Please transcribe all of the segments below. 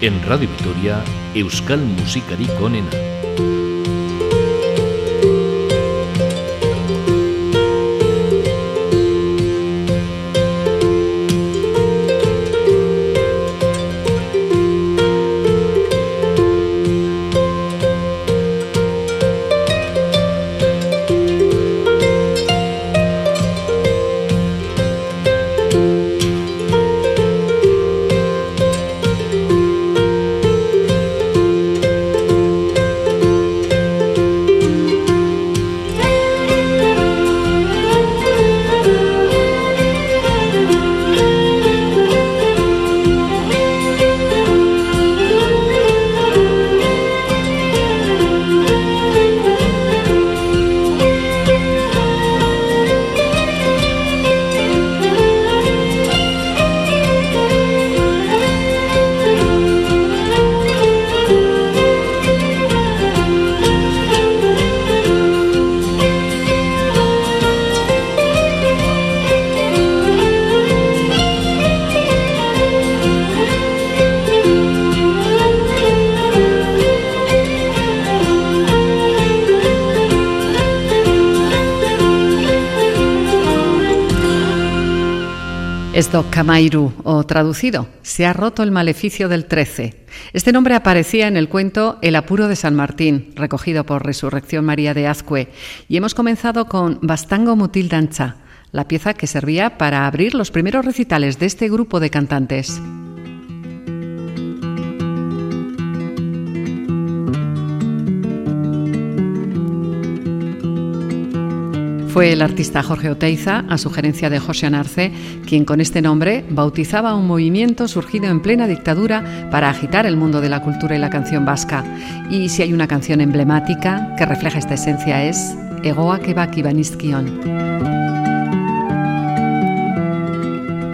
En Radio Vitoria, Euskal Musikari Konena. Esto Camairu, o traducido, se ha roto el maleficio del 13. Este nombre aparecía en el cuento El apuro de San Martín, recogido por Resurrección María de Azcue, y hemos comenzado con Bastango Mutil Dancha, la pieza que servía para abrir los primeros recitales de este grupo de cantantes. Fue el artista Jorge Oteiza, a sugerencia de José Anarce, quien con este nombre bautizaba un movimiento surgido en plena dictadura para agitar el mundo de la cultura y la canción vasca. Y si hay una canción emblemática que refleja esta esencia es Egoa Kebak Ibanizkion.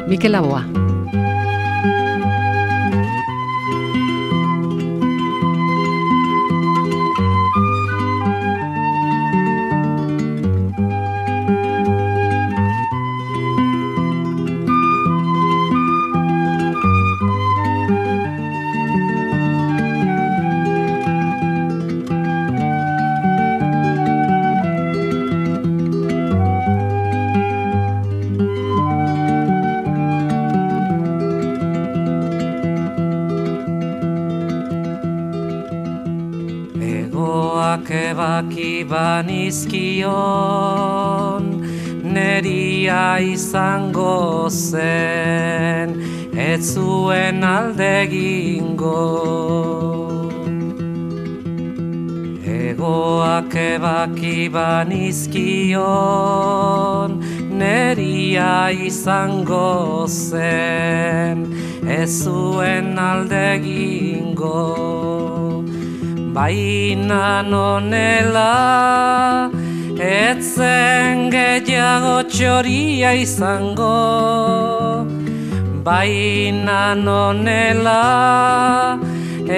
Miquel Laboa. Banizkion neria izango zen ez zuen alde gingo egoak ebaki banizkion neria izango zen ez zuen alde gingo baina nonela etzen gehiago txoria izango. Baina nonela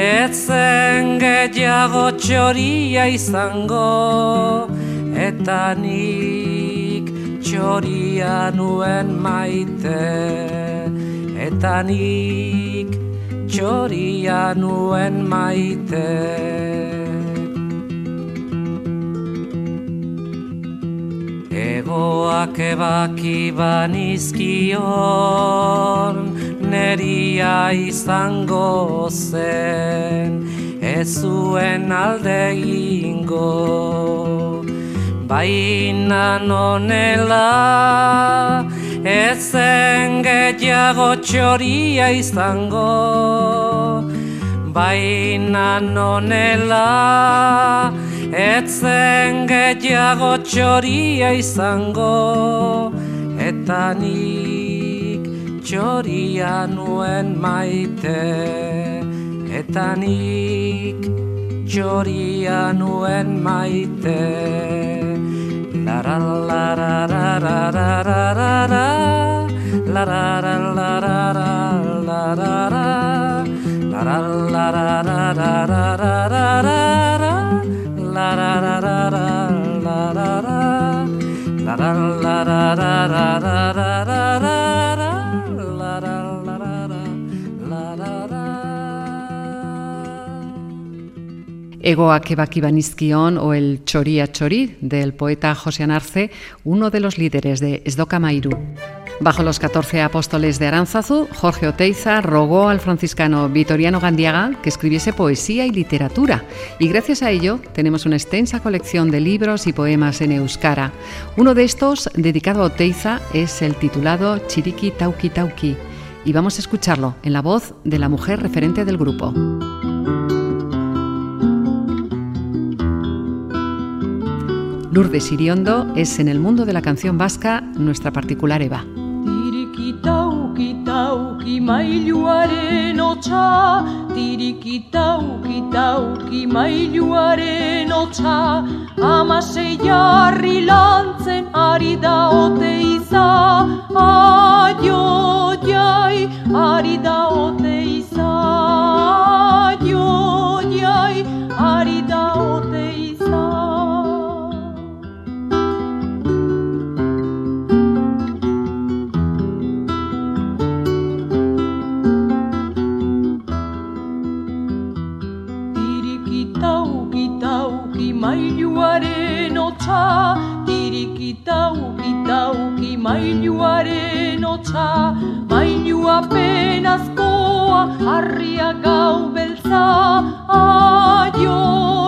etzen gehiago txoria izango. Eta nik txoria nuen maite eta nik txoria nuen maite. Egoak ebaki banizkion Neria izango zen Ez zuen alde ingo Baina nonela ezen gehiago txoria izango baina nonela. Etzen gehiago txoria izango eta nik txoria nuen maite. Eta nik txoria nuen maite La la la la la la la la la. La La la la la la la la La la La la la la la la la. La la la la La la la la. La la la la La da la da da da da Ego a Banizkion o el Choría Chorí del poeta José Anarce, uno de los líderes de Esdoca Mairu. Bajo los 14 apóstoles de Aránzazu, Jorge Oteiza rogó al franciscano Vitoriano Gandiaga que escribiese poesía y literatura, y gracias a ello tenemos una extensa colección de libros y poemas en euskara. Uno de estos, dedicado a Oteiza, es el titulado Chiriki Tauki Tauki, y vamos a escucharlo en la voz de la mujer referente del grupo. Lourdes Iriondo es en el mundo de la canción vasca nuestra particular Eva. Tirikitauki mailuaren otsa Tirikitauki mailuaren otsa Amasei jarri lantzen ari da ote iza Aio jai ari da ote iza Aio jai ari da ote mailuaren otsa, tirikitauki tauki mailuaren otsa, mailua penazkoa, harria gau beltza, aio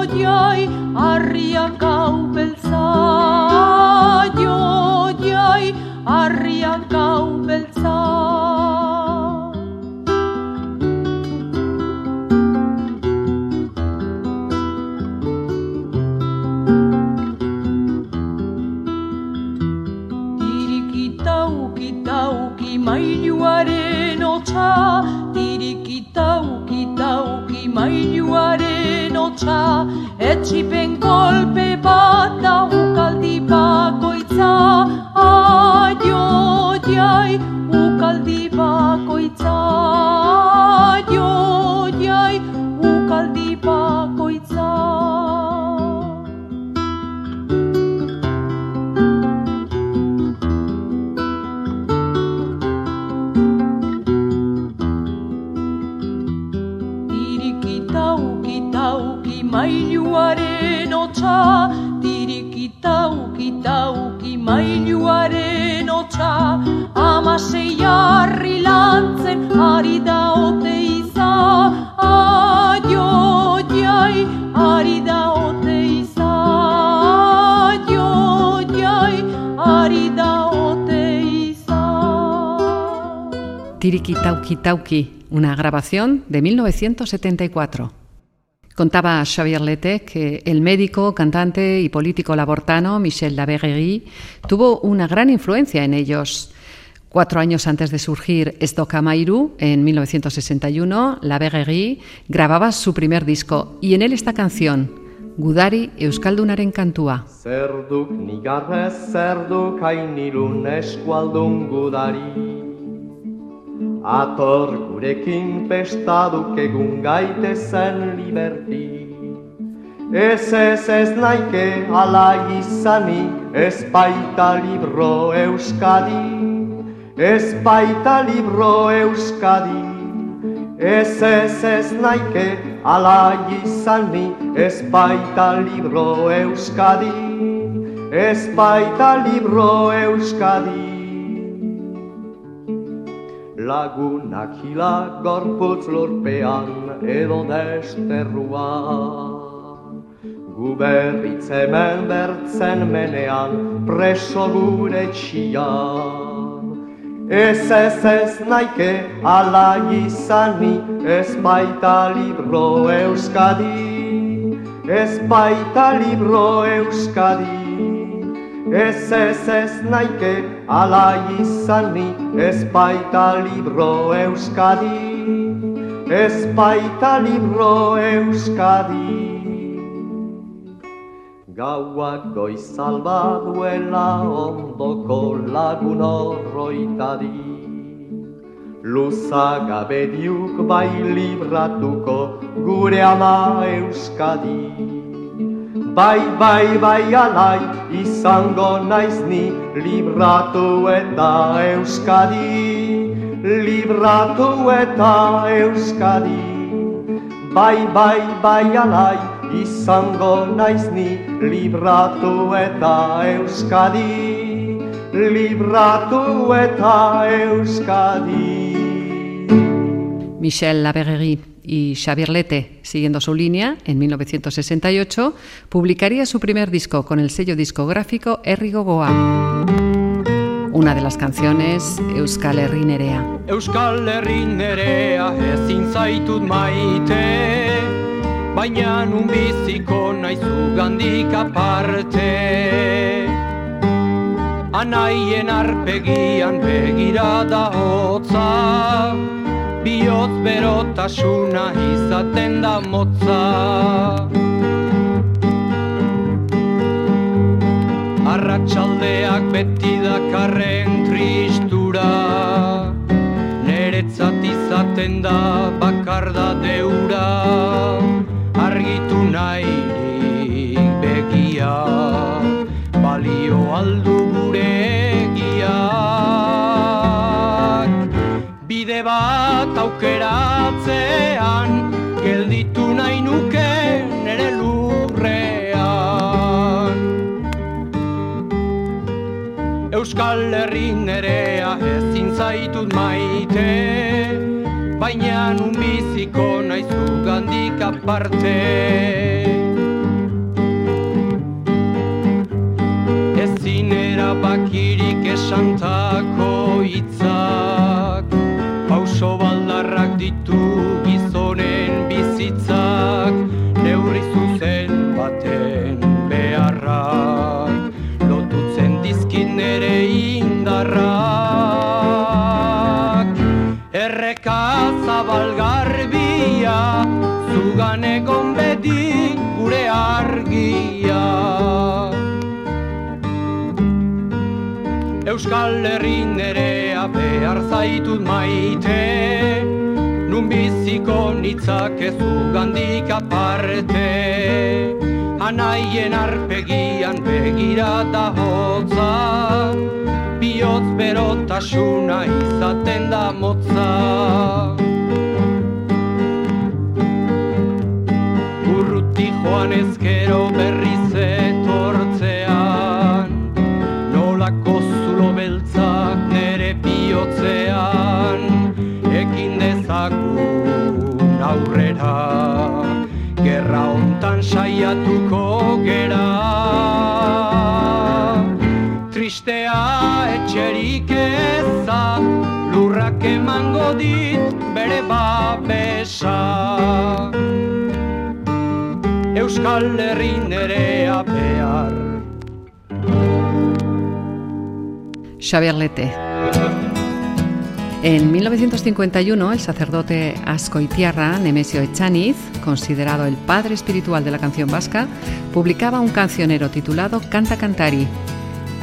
Una grabación de 1974. Contaba Xavier Lete que el médico, cantante y político labortano Michel Lavergerie tuvo una gran influencia en ellos. Cuatro años antes de surgir Mairu, en 1961, Lavergerie grababa su primer disco y en él esta canción, Gudari Euskaldunaren kantua. Zerduk nigarrez, zerduk eskualdun gudari. Ator gurekin pestaduk egun gaite zen liberti. Ez ez ez naike ala izani Ez baita libro euskadi. Ez baita libro euskadi. Ez ez ez naike ala izani Ez baita libro euskadi. Ez baita libro euskadi lagunak hila gorputz lurpean edo desterrua. Gu berritz hemen bertzen menean preso gure txia. Ez ez ez naike ala izani ez baita libro euskadi. Ez baita libro euskadi. Ez ez ez naike ala izani ez baita libro euskadi. Ez baita libro euskadi. Gauak goizalba duela ondoko lagun horroitadi Luza gabediuk bai libratuko gure ama euskadi Bai, bai, bai, alai, izango naiz ni libratu eta euskadi. Libratu eta euskadi. Bai, bai, bai, alai, izango naiz ni libratu eta euskadi libratu eta euskadi Michel Laverrerie y Xavier Lete, siguiendo su línea, en 1968 publicaría su primer disco con el sello discográfico Errigo Goa. Una de las canciones, Euskal Herri Nerea. Euskal Herri Nerea ezin zaitut maite Baina nun biziko naizu gandik aparte Anaien arpegian begirada hotza bihotz berotasuna izaten da motza. Arratxaldeak beti dakarren tristura Neretzat izaten da bakar da deura. Argitu nahi begia Balio aldu gure bide bat aukeratzean gelditu nahi nuke nere lurrean. Euskal Herri nerea ezin zaitut maite baina nun biziko naizu gandik aparte Euskal Herri nerea behar zaitut maite. Nun biziko nitzak ez gandik aparte. Anaien arpegian begira da hotza. Biotz berotasuna izaten da motza. Urruti joan ezkero saiatuko gera tristea etxerik eza lurrak emango dit bere babesa Euskal Herri nerea behar Xavier Lete. En 1951, el sacerdote ascoitiarra Nemesio Echaniz, considerado el padre espiritual de la canción vasca, publicaba un cancionero titulado Canta Cantari.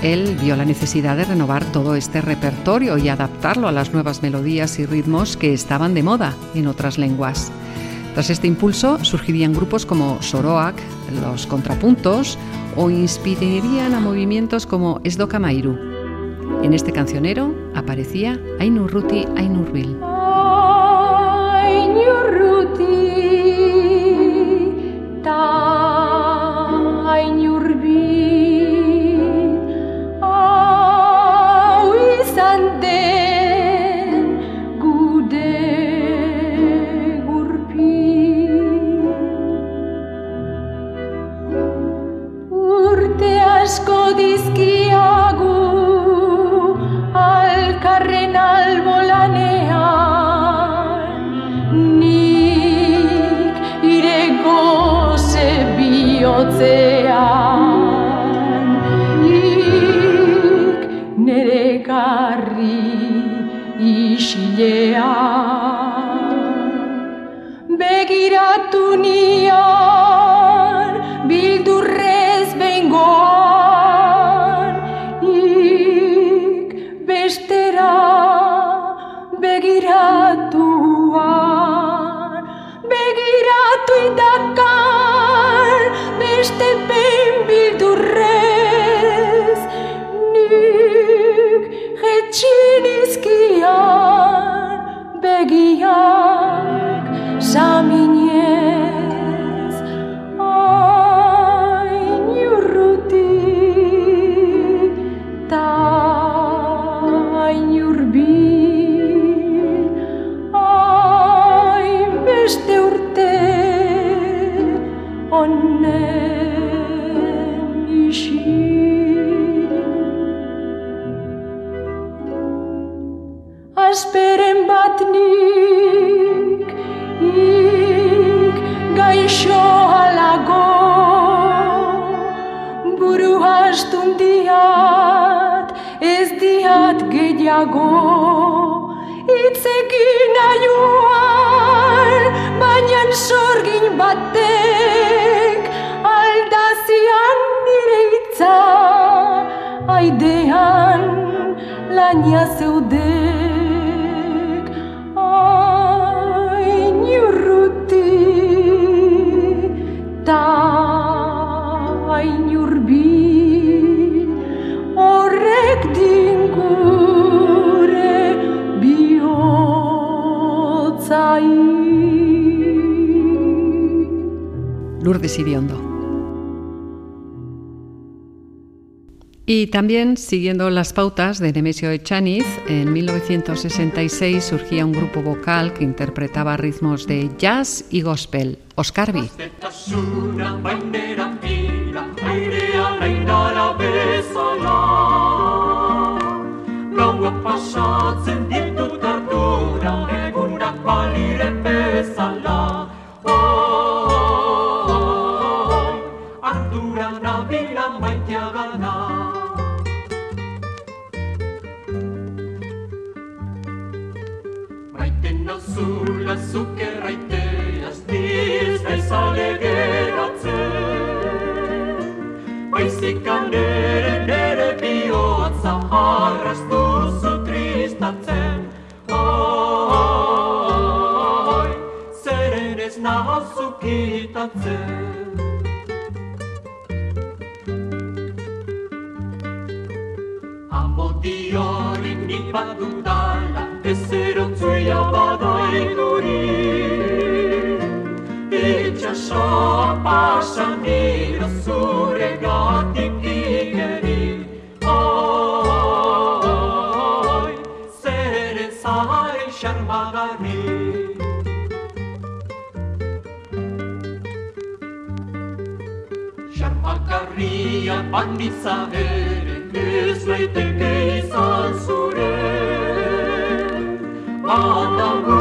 Él vio la necesidad de renovar todo este repertorio y adaptarlo a las nuevas melodías y ritmos que estaban de moda en otras lenguas. Tras este impulso surgirían grupos como Soroak, los Contrapuntos o inspirarían a movimientos como Esdoka Mairu. En este cancionero aparecía Ainurruti Ainurbil. işte ben bir durum. También, siguiendo las pautas de Nemesio Echaniz, en 1966 surgía un grupo vocal que interpretaba ritmos de jazz y gospel, Oscarbi. Zetasuna nauzula zuk erraiteaz niz bezale geratzen. Baizik nere nere bihotza arrastu zu tristatzen. Oi, zeren ez nahazu kitatzen. Amodiorik nik badudala Ez erotzuia badaiguri Itxasoa pasan dira zure gatik igeri Oi, zeren zaren xarmagarri Xarmagarria banditza ere ez leiteke izan zure Bada munduan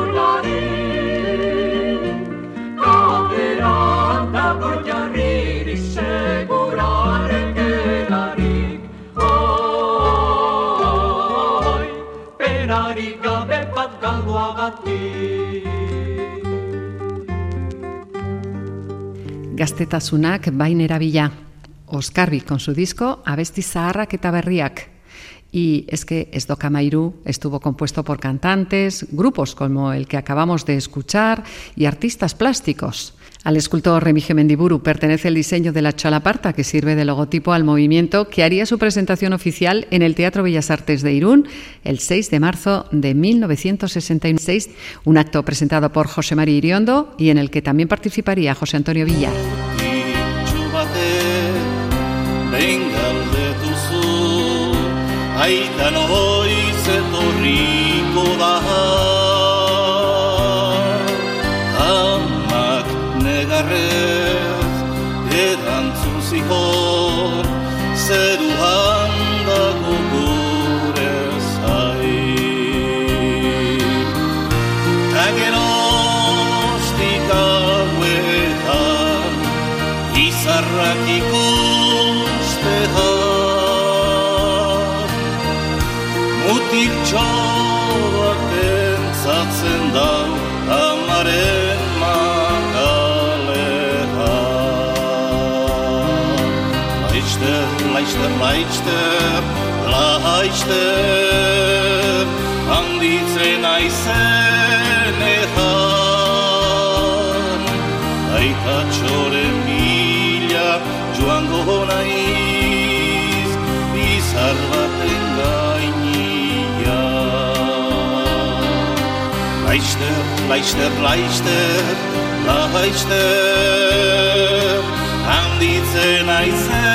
Gaztetasunak bain erabila. Oscarbi con su disco Abesti Zaharrak eta Berriak. Y es que Esdoka Mairu estuvo compuesto por cantantes, grupos como el que acabamos de escuchar y artistas plásticos. Al escultor Remigio Mendiburu pertenece el diseño de la chalaparta que sirve de logotipo al movimiento que haría su presentación oficial en el Teatro Bellas Artes de Irún el 6 de marzo de 1966, un acto presentado por José María Iriondo y en el que también participaría José Antonio Villar. Negarrez erantzun zikon Zeruan dago gure zain. Ta geroztik hauetan Izarrak ikustean Mutil txoak pentsatzen dau Amaren leichter, leichter, leichter, handitzen naizen ezan. Aita txore mila joango naiz, izar baten gainia. Leichter, leichter, leichter, leichter, handitzen naizen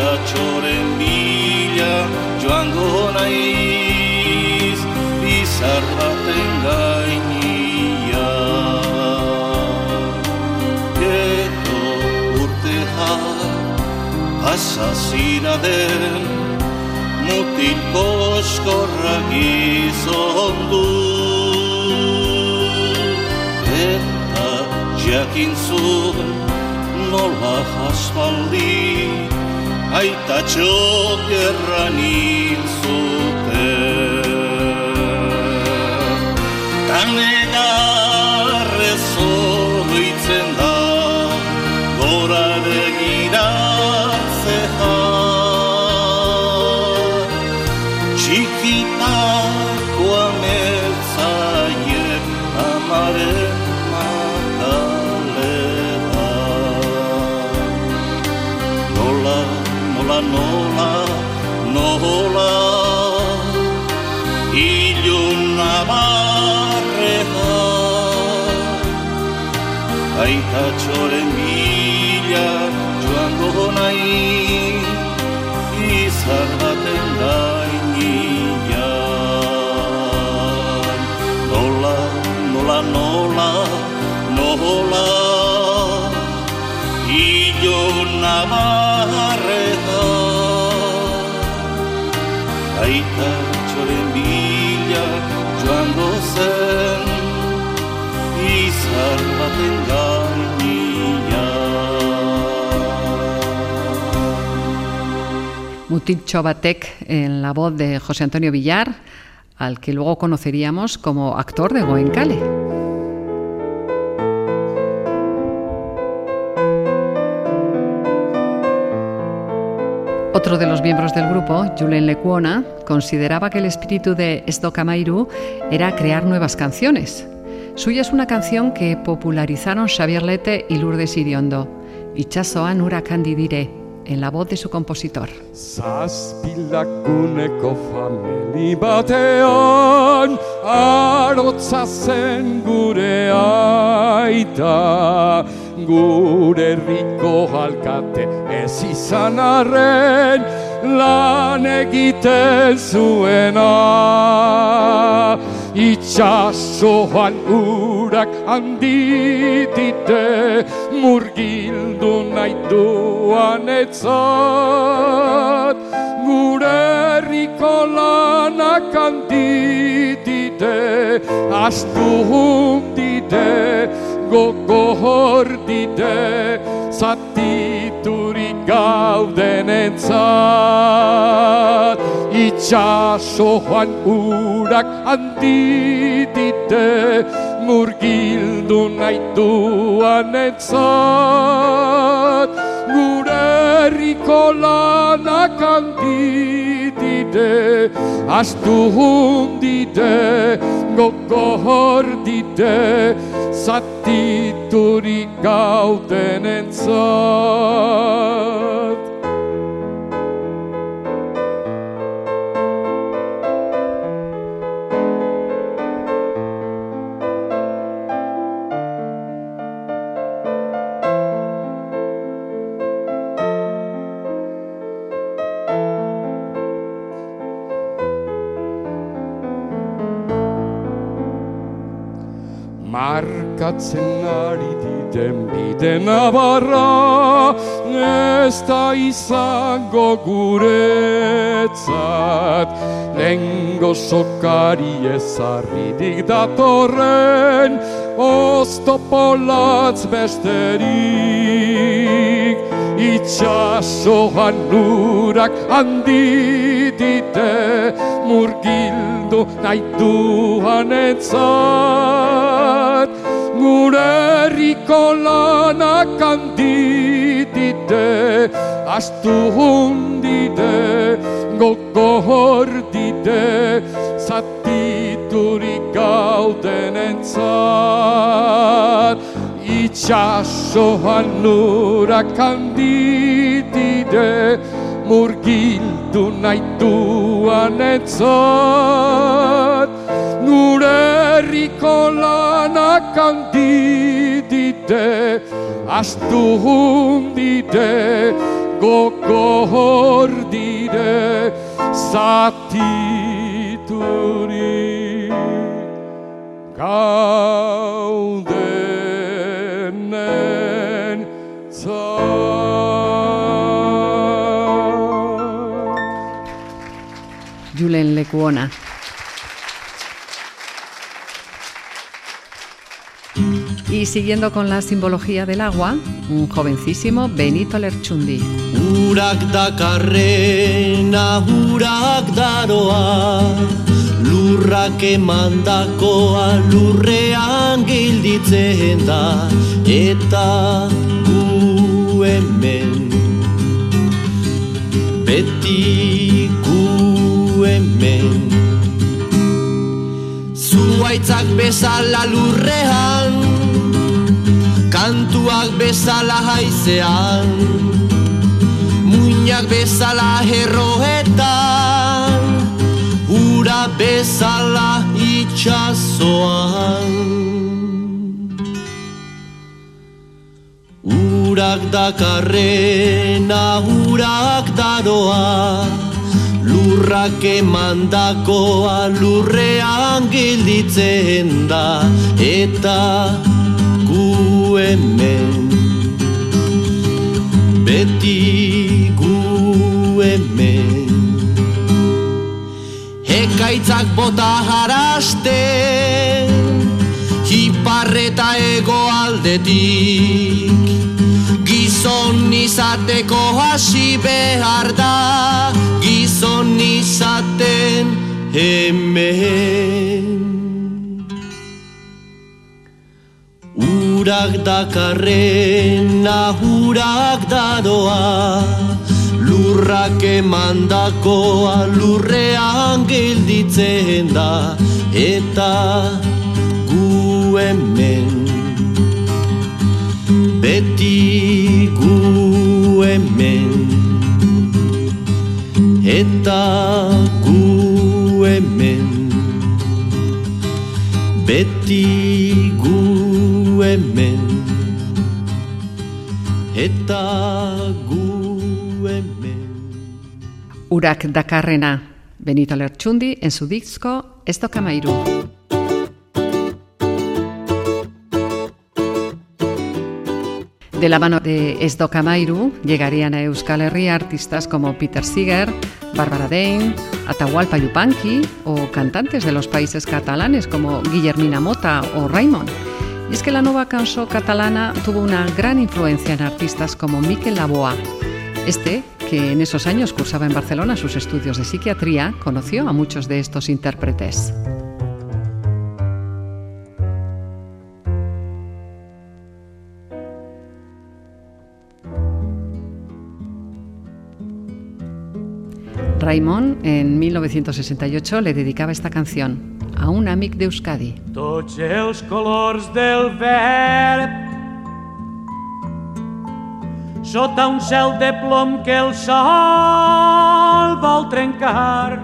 Aita txoren bila joango naiz Bizar baten gainia Eto urte asazina den Mutil koskorra gizon du Eta jakin zuen nola jaspaldi Aita txokerra nil zuten Tanegarrez Wieczorem Chobatek en la voz de José Antonio Villar, al que luego conoceríamos como actor de Goenkale. Otro de los miembros del grupo, Julen Lecuona, consideraba que el espíritu de Estocamairu era crear nuevas canciones. Suya es una canción que popularizaron Xavier Lete y Lourdes Iriondo, Itxasoan urak handi dire, en la voz de su compositor. Zazpilaguneko famili batean Arotza zen gure aita Gure herriko alkate ez izan arren Lan egiten zuena Itxasoan urak handi dite Murgildu nahi duan etzat. Gure herriko lanak handi dite Astu dite, gogor dite Zatiturik gauden entzat. Itxasoan urak handi dite Murgildu nahi duan entzat Gure herriko lanak handi dite Astu dite, gogor dite Zatiturik gauden entzat Markatzen ari diten bide nabarra Ez da izango guretzat. Lengo sokari ezarridik datorren Oztopolatz besterik. Itxasoan nurak handi dite Murgildu nahi duan etzat Gure herriko lanak handi dite Astu hundite, gogor dite Zatiturik gauden entzat. Itxasoan nurak handi Murgildu nahi duan etzat Gure herriko lanak candidide astundide gogordide zatituri gaudenen zat. Julen Lecuona. Y siguiendo con la simbología del agua, un jovencísimo Benito Lerchundi. Urak dakarrena, urak daroa Lurrak emandakoa lurrean gilditzen da. Eta gu hemen Beti gu hemen. Zuaitzak bezala lurrean Kantuak bezala haizean Muinak bezala herroetan Ura bezala itxasoan Urak dakarrena, urak daroa Lurrak emandakoa lurrean gilditzen da Eta hemen. Beti gu hemen. Ekaitzak bota jaraste Hiparreta ego aldetik. Gizon izateko hasi behar da Gizon izaten hemen Urak dakarrena, urak daroa Lurrak emandakoa lurrean gelditzen da. Eta gu hemen Beti gu hemen. Eta gu hemen Beti hemen Eta gu hemen Urak Dakarrena, Benito Lerchundi en su disco Esto. De la mano de Esdo Camairu llegarían a Euskal Herria artistas como Peter Seeger, Bárbara Dane, Atahualpa Yupanqui o cantantes de los países catalanes como Guillermina Mota o Raymond. Y es que la nueva canción catalana tuvo una gran influencia en artistas como Miquel Laboa. Este, que en esos años cursaba en Barcelona sus estudios de psiquiatría, conoció a muchos de estos intérpretes. Raymond, en 1968, le dedicaba esta canción a un amic d'Euskadi. Tots els colors del verd sota un cel de plom que el sol vol trencar.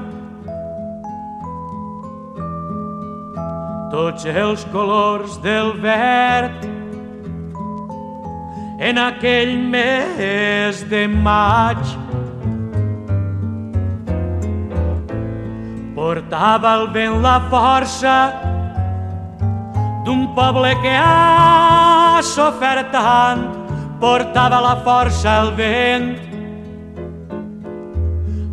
Tots els colors del verd en aquell mes de maig portava el vent la força d'un poble que ha sofert tant. Portava la força el vent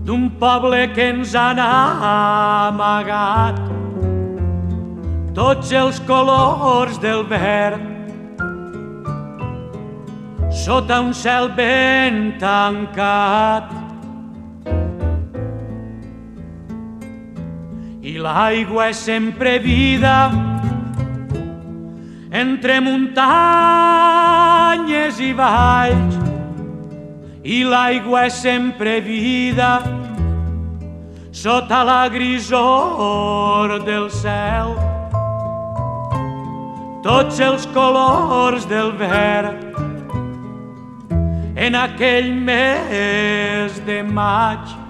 d'un poble que ens han amagat. Tots els colors del verd sota un cel ben tancat l'aigua és sempre vida. Entre muntanyes i valls i l'aigua és sempre vida. Sota la grisor del cel tots els colors del verd en aquell mes de maig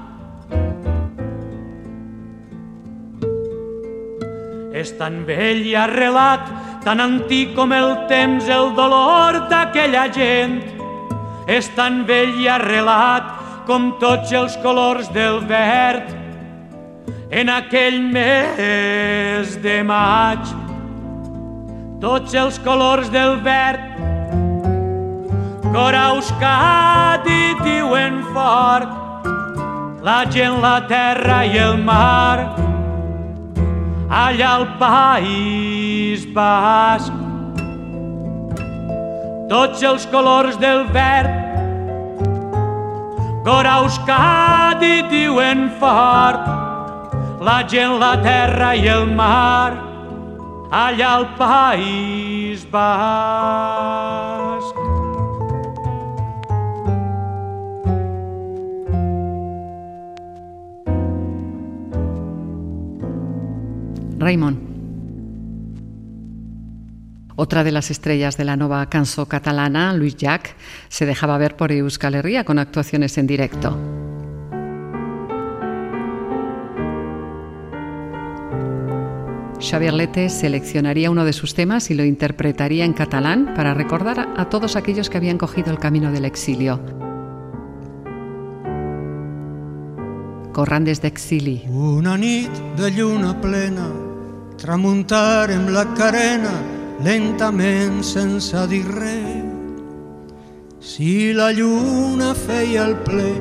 és tan vell i arrelat tan antic com el temps, el dolor d'aquella gent és tan vell i arrelat com tots els colors del verd en aquell mes de maig. Tots els colors del verd Corauscat i diuen fort la gent, la terra i el mar allà al País Basc. Tots els colors del verd Gorauscat i diuen fort la gent, la terra i el mar allà al País Basc. Raymond. Otra de las estrellas de la nueva canso catalana, Luis Jack, se dejaba ver por Euskal Herria con actuaciones en directo. Xavier Lete seleccionaría uno de sus temas y lo interpretaría en catalán para recordar a todos aquellos que habían cogido el camino del exilio. Corrandes. Una de lluna plena, tramuntarem la carena lentament sense dir res. Si la lluna feia el ple,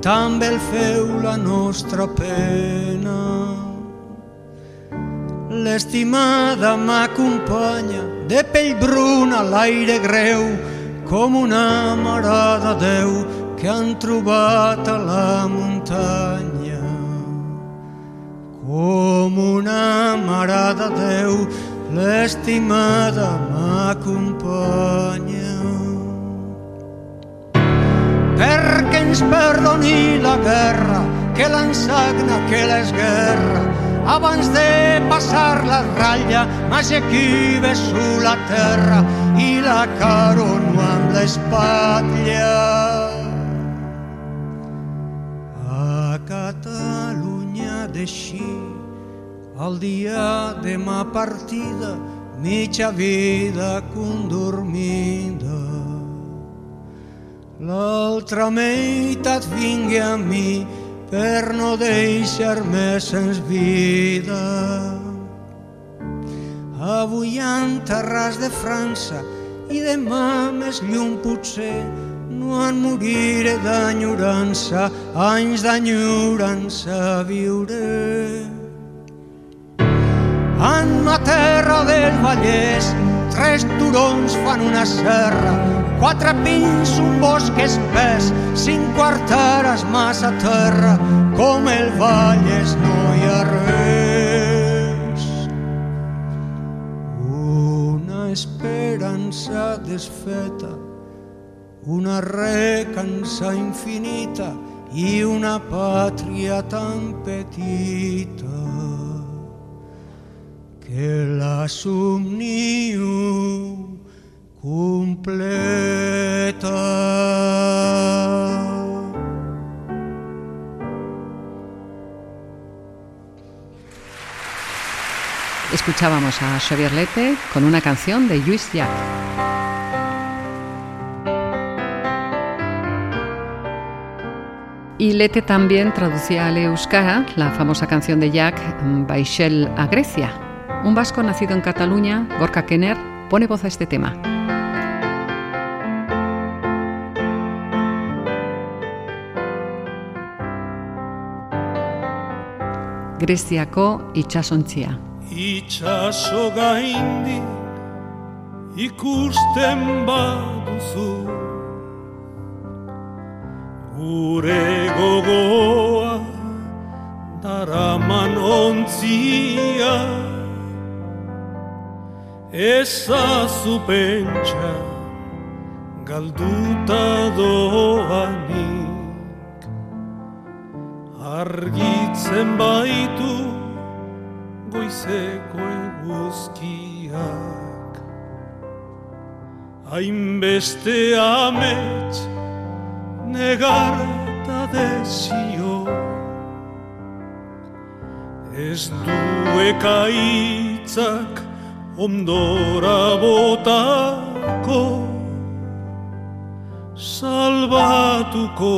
també el feu la nostra pena. L'estimada m'acompanya de pell bruna l'aire greu com una mare de Déu que han trobat a la muntanya. Com una mare de Déu, l'estimada m'acompanya. Perquè ens perdoni la guerra, que l'ensagna, que l'esguerra, abans de passar la ratlla, m'aixequive su la terra i la carono amb l'espatlla. D'eixir, el dia de ma partida, mitja vida condormida. L'altra meitat vingui a mi per no deixar-me sens vida. Avui enterrats de França i demà més llum potser en moriré d'enyorança, anys d'enyorança viuré. En ma terra del Vallès, tres turons fan una serra, quatre pins, un bosc espès, cinc quarteres massa terra, com el Vallès no hi ha res. Una esperança desfeta, una recança infinita i una pàtria tan petita que la somnio completa. Escuchábamos a Xavier Lete con una canción de Luis Jack. Y Lete también traducía al euskara la famosa canción de Jack, Baixel a Grecia. Un vasco nacido en Cataluña, Gorka Kenner, pone voz a este tema. Greziako itsasontzia. Itxaso gaindi ikusten Gure gogoa daraman ontzia. Ezazu pentsa galduta doanik. Argitzen baitu goizeko eguzkiak. Hainbeste amets negar eta desio Ez du ekaitzak ondora botako salbatuko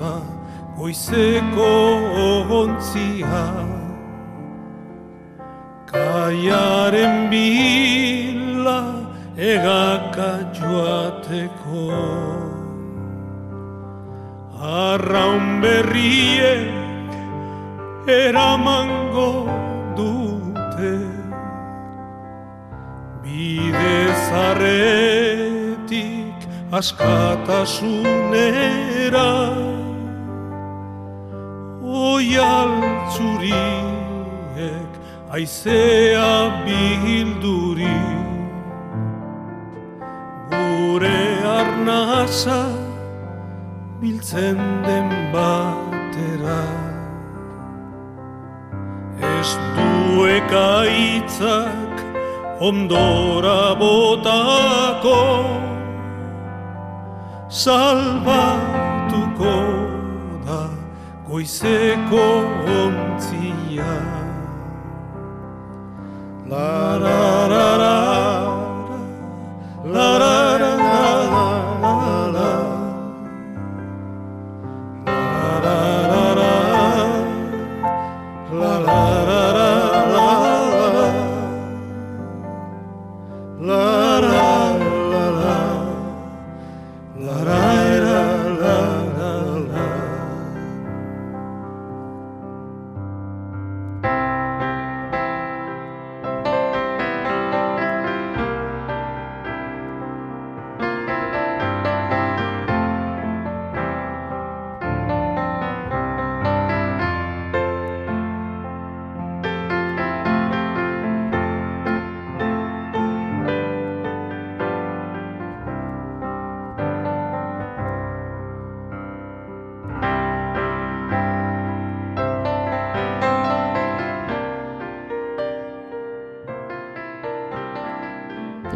da goizeko ontzia kaiaren bila egaka joateko arraun berriek eramango dute bide zarretik askatasunera oial zuriek aizea bilduri. Gure arnasa biltzen den batera. Ez dueka itzak ondora botako salbatuko da goizeko ontzia. La la la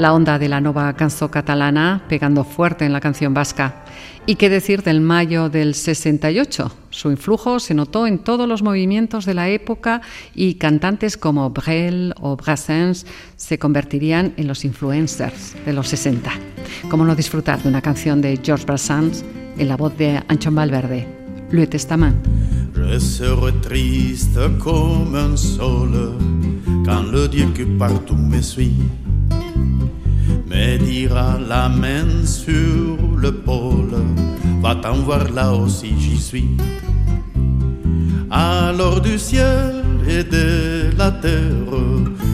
La onda de la nueva canción catalana pegando fuerte en la canción vasca. ¿Y qué decir del mayo del 68? Su influjo se notó en todos los movimientos de la época y cantantes como Brel o Brassens se convertirían en los influencers de los 60. ¿Cómo no disfrutar de una canción de George Brassens en la voz de Anchon Valverde? Le Testament. Un sol quand le Dieu me dira la main sur le pôle, va t'en voir là aussi j'y suis. Alors du ciel et de la terre,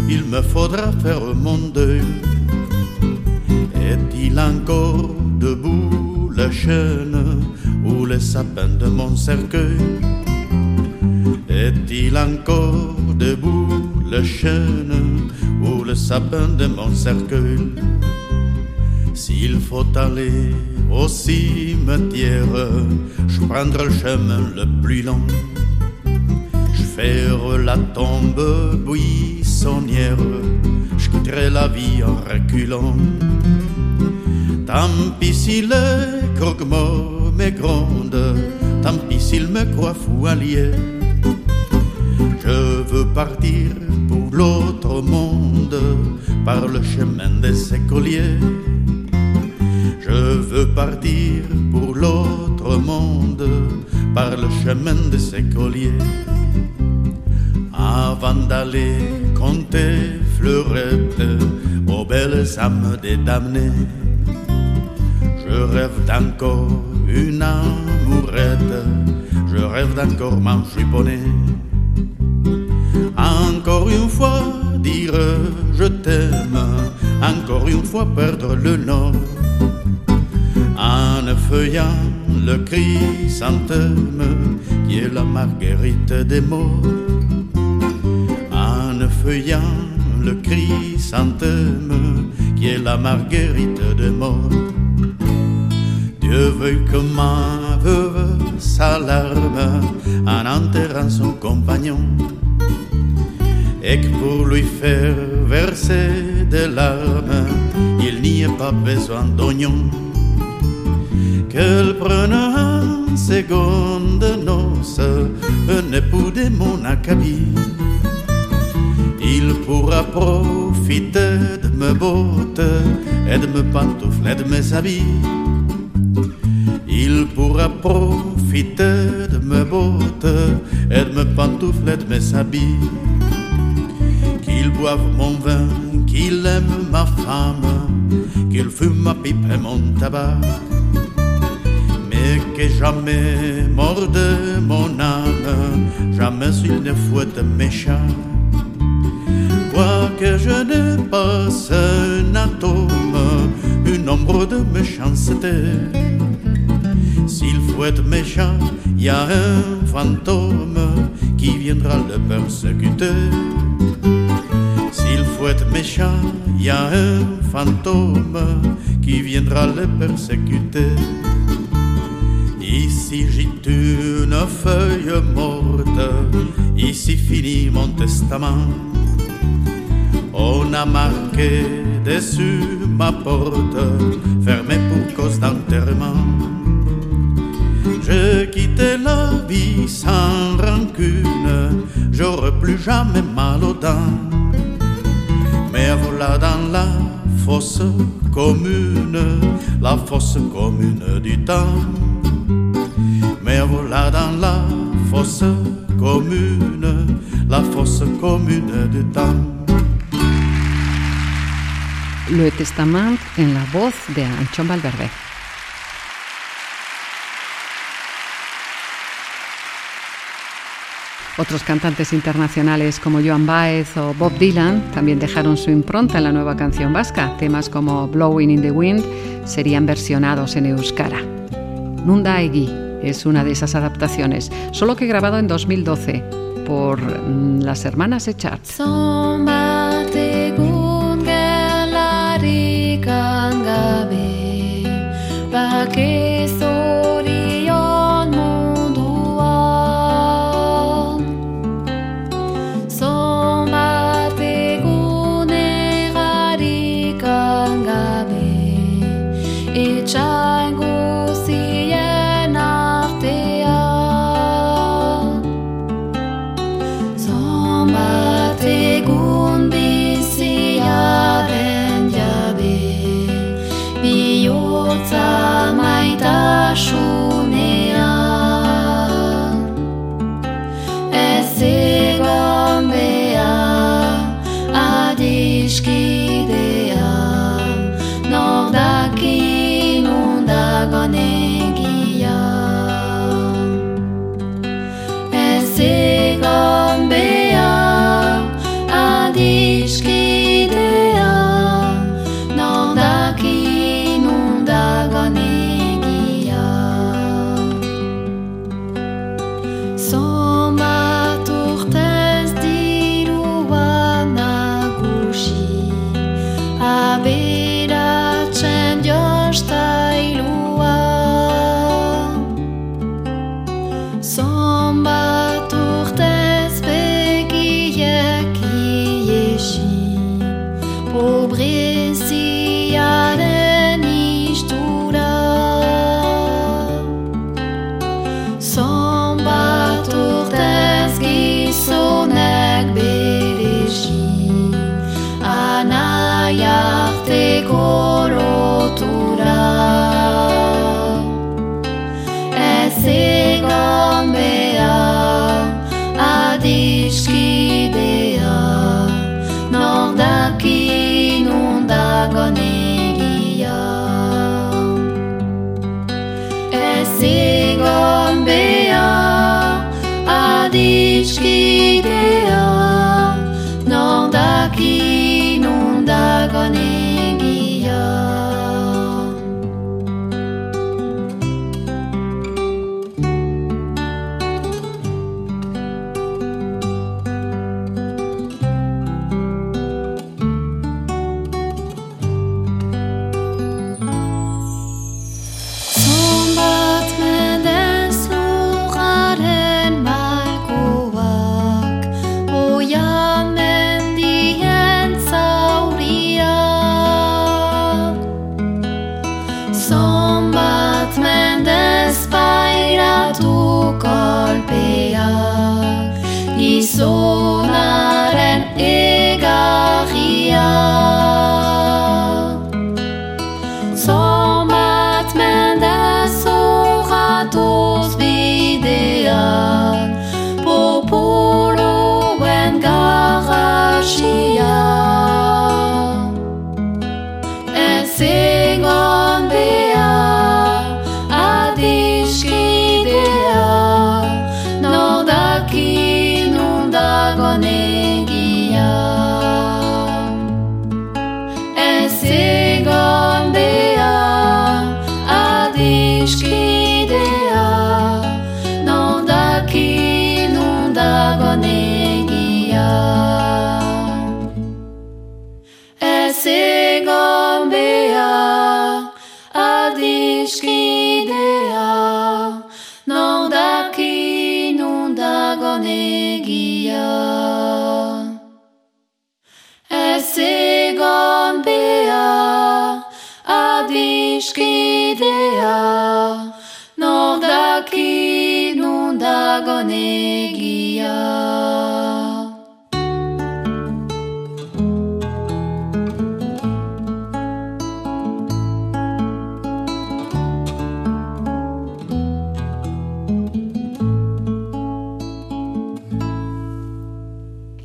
il me faudra faire mon deuil. Est-il encore debout le chêne ou le sapin de mon cercueil? Est-il encore debout le chêne ou le sapin de mon cercueil S'il faut aller au cimetière, je prendrai le chemin le plus long. Je ferai la tombe buissonnière, je quitterai la vie en reculant. Tant pis si le croque-mort me tant pis s'il me croit fou allié. Je veux partir pour l'autre monde par le chemin des écoliers. Je veux partir pour l'autre monde par le chemin des écoliers. Avant d'aller compter fleurettes aux belles âmes des damnés, je rêve d'encore une amourette, je rêve d'encore m'en chipponner. Perdre le nord. En feuillant le chrysanthème qui est la marguerite des morts. En feuillant le chrysanthème qui est la marguerite des morts. Dieu veuille que ma veuve s'alarme en enterrant son compagnon et que pour lui faire verser des larmes, il n'y ait pas besoin d'oignons. Qu'elle prenne en seconde noce un époux de mon acabit. qu'il pourra profiter de mes bottes et de mes pantoufles de mes habits. Il pourra profiter de mes bottes et de mes pantoufles de mes habits. Qu'il boive mon vin, qu'il aime ma femme, qu'il fume ma pipe et mon tabac. Mais que jamais morde mon âme, jamais il ne fouette mes chats. Quoique je n'ai pas un atome, une ombre de méchanceté. S'il fouette méchant, il y a un fantôme qui viendra le persécuter. S'il fouette méchant, il y a un fantôme qui viendra le persécuter. Ici j'y une feuille morte, ici finit mon testament. On a marqué dessus ma porte, fermée pour cause d'enterrement. Je quittais la vie sans rancune, j'aurais plus jamais mal aux dents. Voilà dans la fosse commune, la fosse commune du temps. Mais voilà dans la fosse commune, la fosse commune du temps. Le Testament en la voz de Anchón Valverde. Otros cantantes internacionales como Joan Baez o Bob Dylan también dejaron su impronta en la nueva canción vasca. Temas como Blowing in the Wind serían versionados en euskara. Nunda Egi es una de esas adaptaciones, solo que grabado en 2012 por mm, las hermanas Echart.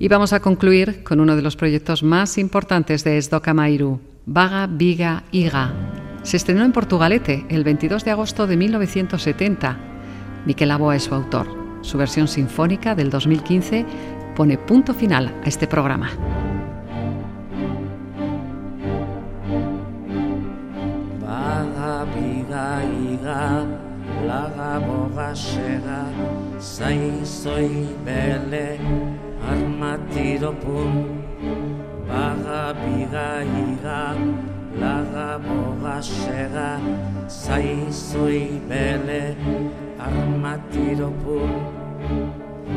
Y vamos a concluir con uno de los proyectos más importantes de Esdoca Mairu, Vaga Viga Iga. Se estrenó en Portugalete el 22 de agosto de 1970. Miquel Aboa es su autor. Su versión sinfónica del 2015 pone punto final a este programa. Baga biga iga, laga boga sega, zai zoi bele, armatiro pun. Baga biga iga, laga boga sega, zai zoi bele, armatiro pun.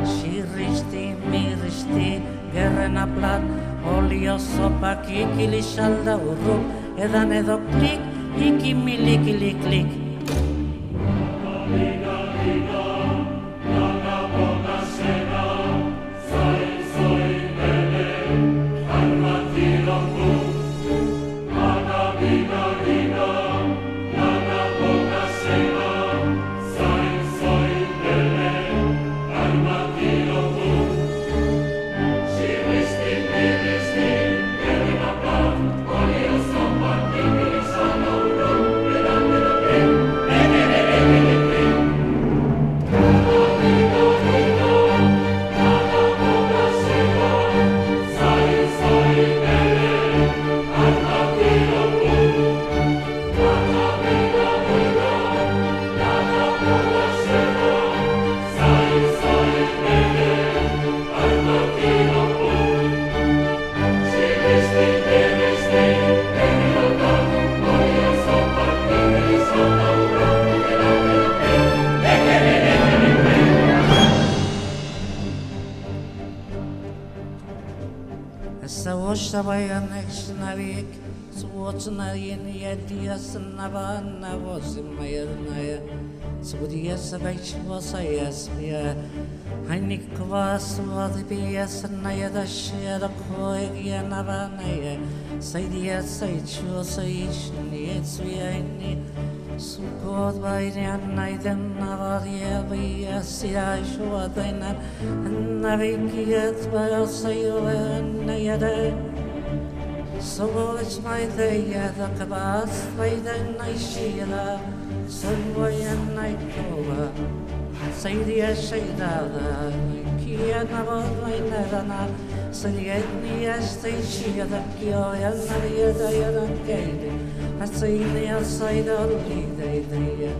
Xirristi, mirristi, gerren aplat, olio zopak ikili salda urru, edan edo klik, iki milikili klik. Sabayan Sudiya sabaiç vasayasmaya Hanik kvas vadibiyasına ya da şera koygiya navanaya Saydiya sayçu sayıç سيدي الشيطان كي أنا بوين أنا سيدي الشيطان كي أنا يدا يدا كيدي سيدي الشيطان كيدي دي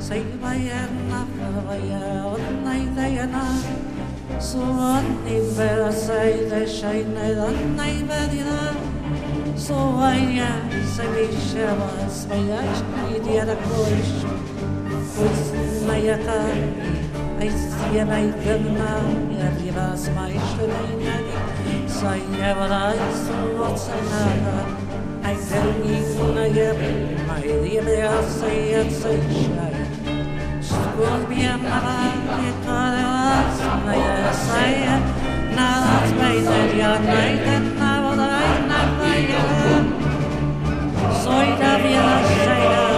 سيدي أنا فبيا أنا يدا أنا سواني برا سيدي الشيطان أنا يبدينا سواني سيدي الشيطان سيدي الشيطان كيدي أنا كويش Пусть моя карта Aizvien, aizvienmēr ir divās maišanīnēm, saņēmā aizvocenā, aizvienīnēm, maidīnējā sajiet sajišai. Skūrbiem arākie I'm sajiet, nāc meidēt, jā, meidēt, nāvadāj, nāvadāj, soida vienā šeidā.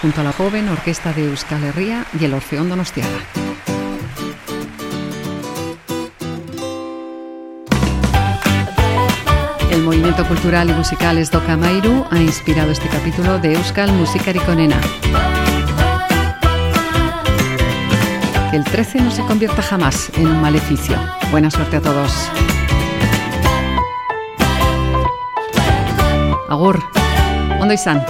junto a la joven orquesta de Euskal Herria y el Orfeón Donostiaga. El movimiento cultural y musical Esdoka Mairu ha inspirado este capítulo de Euskal Musikarikonena. Que el 13 no se convierta jamás en un maleficio. Buena suerte a todos. Agur, ondo izan.